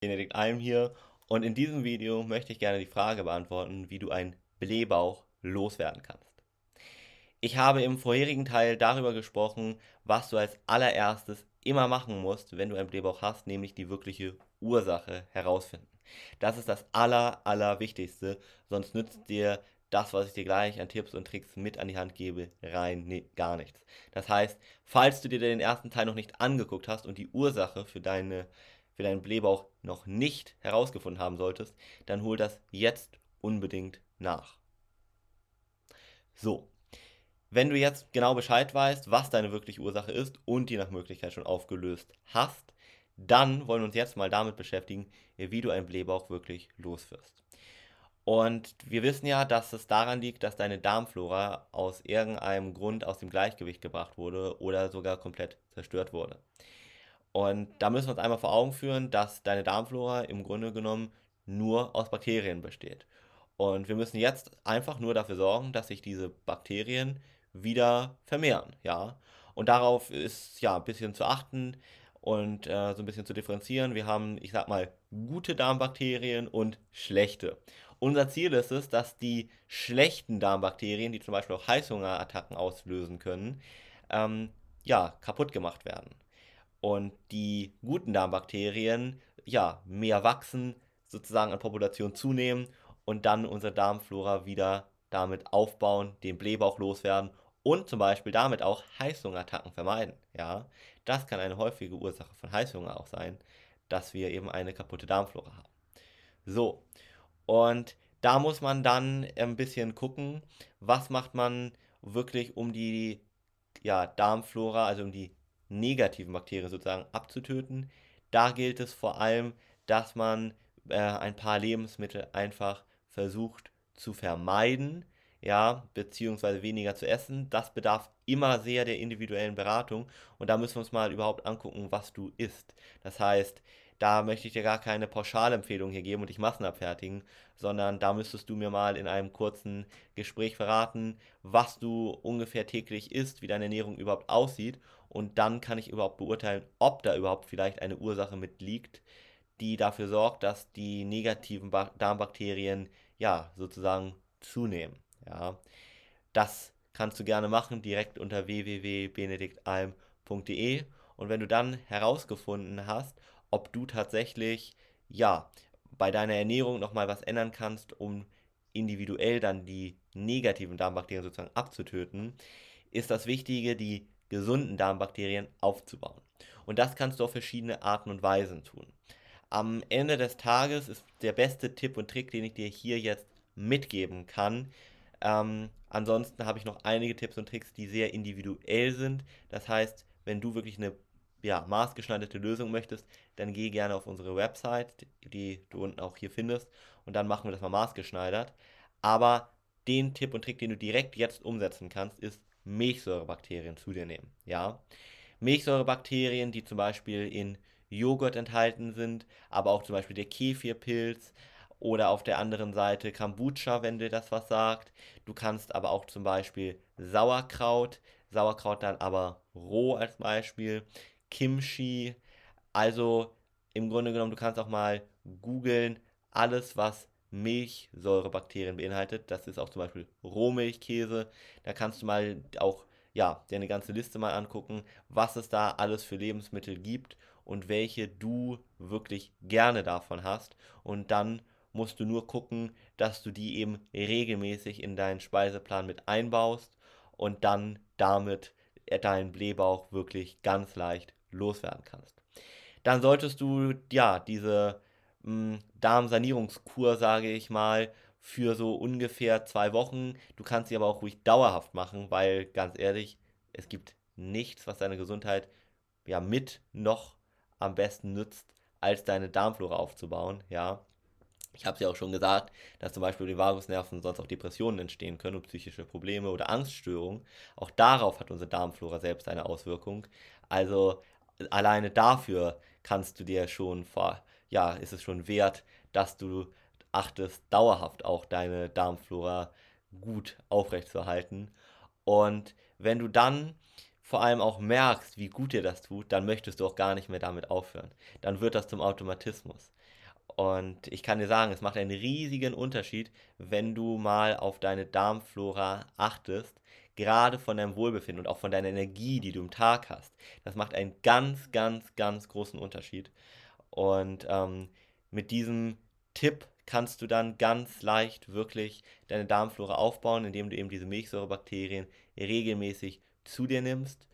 Benedikt Alm hier und in diesem Video möchte ich gerne die Frage beantworten, wie du einen Blähbauch loswerden kannst. Ich habe im vorherigen Teil darüber gesprochen, was du als allererstes immer machen musst, wenn du einen Blähbauch hast, nämlich die wirkliche Ursache herausfinden. Das ist das aller, aller Wichtigste, sonst nützt dir das, was ich dir gleich an Tipps und Tricks mit an die Hand gebe, rein nee, gar nichts. Das heißt, falls du dir den ersten Teil noch nicht angeguckt hast und die Ursache für deine für deinen Blähbauch noch nicht herausgefunden haben solltest, dann hol das jetzt unbedingt nach. So, wenn du jetzt genau Bescheid weißt, was deine wirkliche Ursache ist und die nach Möglichkeit schon aufgelöst hast, dann wollen wir uns jetzt mal damit beschäftigen, wie du einen Blähbauch wirklich loswirst. Und wir wissen ja, dass es daran liegt, dass deine Darmflora aus irgendeinem Grund aus dem Gleichgewicht gebracht wurde oder sogar komplett zerstört wurde. Und da müssen wir uns einmal vor Augen führen, dass deine Darmflora im Grunde genommen nur aus Bakterien besteht. Und wir müssen jetzt einfach nur dafür sorgen, dass sich diese Bakterien wieder vermehren, ja. Und darauf ist ja ein bisschen zu achten und äh, so ein bisschen zu differenzieren. Wir haben, ich sag mal, gute Darmbakterien und schlechte. Unser Ziel ist es, dass die schlechten Darmbakterien, die zum Beispiel auch Heißhungerattacken auslösen können, ähm, ja, kaputt gemacht werden und die guten Darmbakterien ja mehr wachsen, sozusagen an Population zunehmen und dann unsere Darmflora wieder damit aufbauen, den Blähbauch loswerden und zum Beispiel damit auch Heißhungerattacken vermeiden. Ja, das kann eine häufige Ursache von Heißhunger auch sein, dass wir eben eine kaputte Darmflora haben. So, und da muss man dann ein bisschen gucken, was macht man wirklich, um die ja, Darmflora, also um die negativen Bakterien sozusagen abzutöten. Da gilt es vor allem, dass man äh, ein paar Lebensmittel einfach versucht zu vermeiden, ja, beziehungsweise weniger zu essen. Das bedarf immer sehr der individuellen Beratung und da müssen wir uns mal überhaupt angucken, was du isst. Das heißt, da möchte ich dir gar keine Pauschalempfehlung hier geben und dich massenabfertigen, sondern da müsstest du mir mal in einem kurzen Gespräch verraten, was du ungefähr täglich isst, wie deine Ernährung überhaupt aussieht und dann kann ich überhaupt beurteilen, ob da überhaupt vielleicht eine Ursache mit liegt, die dafür sorgt, dass die negativen Darmbakterien ja sozusagen zunehmen. Ja, das kannst du gerne machen direkt unter www.benediktalm.de und wenn du dann herausgefunden hast, ob du tatsächlich ja bei deiner Ernährung noch mal was ändern kannst, um individuell dann die negativen Darmbakterien sozusagen abzutöten, ist das Wichtige, die gesunden Darmbakterien aufzubauen. Und das kannst du auf verschiedene Arten und Weisen tun. Am Ende des Tages ist der beste Tipp und Trick, den ich dir hier jetzt mitgeben kann. Ähm, ansonsten habe ich noch einige Tipps und Tricks, die sehr individuell sind. Das heißt, wenn du wirklich eine ja, maßgeschneiderte Lösung möchtest, dann geh gerne auf unsere Website, die du unten auch hier findest, und dann machen wir das mal maßgeschneidert. Aber den Tipp und Trick, den du direkt jetzt umsetzen kannst, ist Milchsäurebakterien zu dir nehmen. Ja? Milchsäurebakterien, die zum Beispiel in Joghurt enthalten sind, aber auch zum Beispiel der Kefirpilz oder auf der anderen Seite Kombucha, wenn dir das was sagt. Du kannst aber auch zum Beispiel Sauerkraut, Sauerkraut dann aber roh als Beispiel, Kimchi, also im Grunde genommen, du kannst auch mal googeln, alles was Milchsäurebakterien beinhaltet. Das ist auch zum Beispiel Rohmilchkäse. Da kannst du mal auch ja, dir eine ganze Liste mal angucken, was es da alles für Lebensmittel gibt und welche du wirklich gerne davon hast. Und dann musst du nur gucken, dass du die eben regelmäßig in deinen Speiseplan mit einbaust und dann damit deinen Blähbauch wirklich ganz leicht loswerden kannst. Dann solltest du ja diese Darmsanierungskur, sage ich mal, für so ungefähr zwei Wochen. Du kannst sie aber auch ruhig dauerhaft machen, weil ganz ehrlich, es gibt nichts, was deine Gesundheit ja mit noch am besten nützt, als deine Darmflora aufzubauen, ja. Ich habe es ja auch schon gesagt, dass zum Beispiel die Vagusnerven sonst auch Depressionen entstehen können und psychische Probleme oder Angststörungen. Auch darauf hat unsere Darmflora selbst eine Auswirkung. Also alleine dafür kannst du dir schon vor, ja, ist es schon wert, dass du achtest, dauerhaft auch deine Darmflora gut aufrechtzuerhalten. Und wenn du dann vor allem auch merkst, wie gut dir das tut, dann möchtest du auch gar nicht mehr damit aufhören. Dann wird das zum Automatismus. Und ich kann dir sagen, es macht einen riesigen Unterschied, wenn du mal auf deine Darmflora achtest, gerade von deinem Wohlbefinden und auch von deiner Energie, die du im Tag hast. Das macht einen ganz, ganz, ganz großen Unterschied. Und ähm, mit diesem Tipp kannst du dann ganz leicht wirklich deine Darmflora aufbauen, indem du eben diese Milchsäurebakterien regelmäßig zu dir nimmst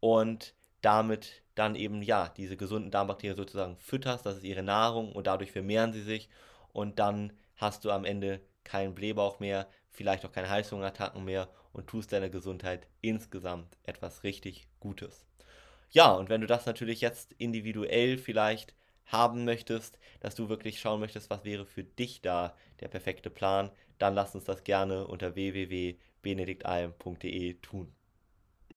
und damit dann eben ja diese gesunden Darmbakterien sozusagen fütterst, das ist ihre Nahrung und dadurch vermehren sie sich und dann hast du am Ende keinen Blähbauch mehr, vielleicht auch keine Heißhungerattacken mehr und tust deiner Gesundheit insgesamt etwas richtig Gutes. Ja, und wenn du das natürlich jetzt individuell vielleicht haben möchtest, dass du wirklich schauen möchtest, was wäre für dich da der perfekte Plan, dann lass uns das gerne unter www.benediktalm.de tun.